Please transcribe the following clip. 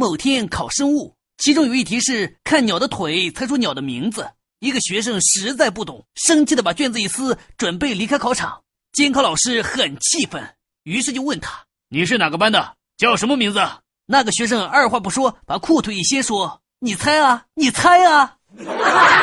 某天考生物其中有一题是看鸟的腿猜出鸟的名字。一个学生实在不懂生气的把卷子一撕准备离开考场。监考老师很气愤。于是就问他你是哪个班的？叫什么名字？那个学生二话不说把裤腿一掀说你猜啊你猜啊。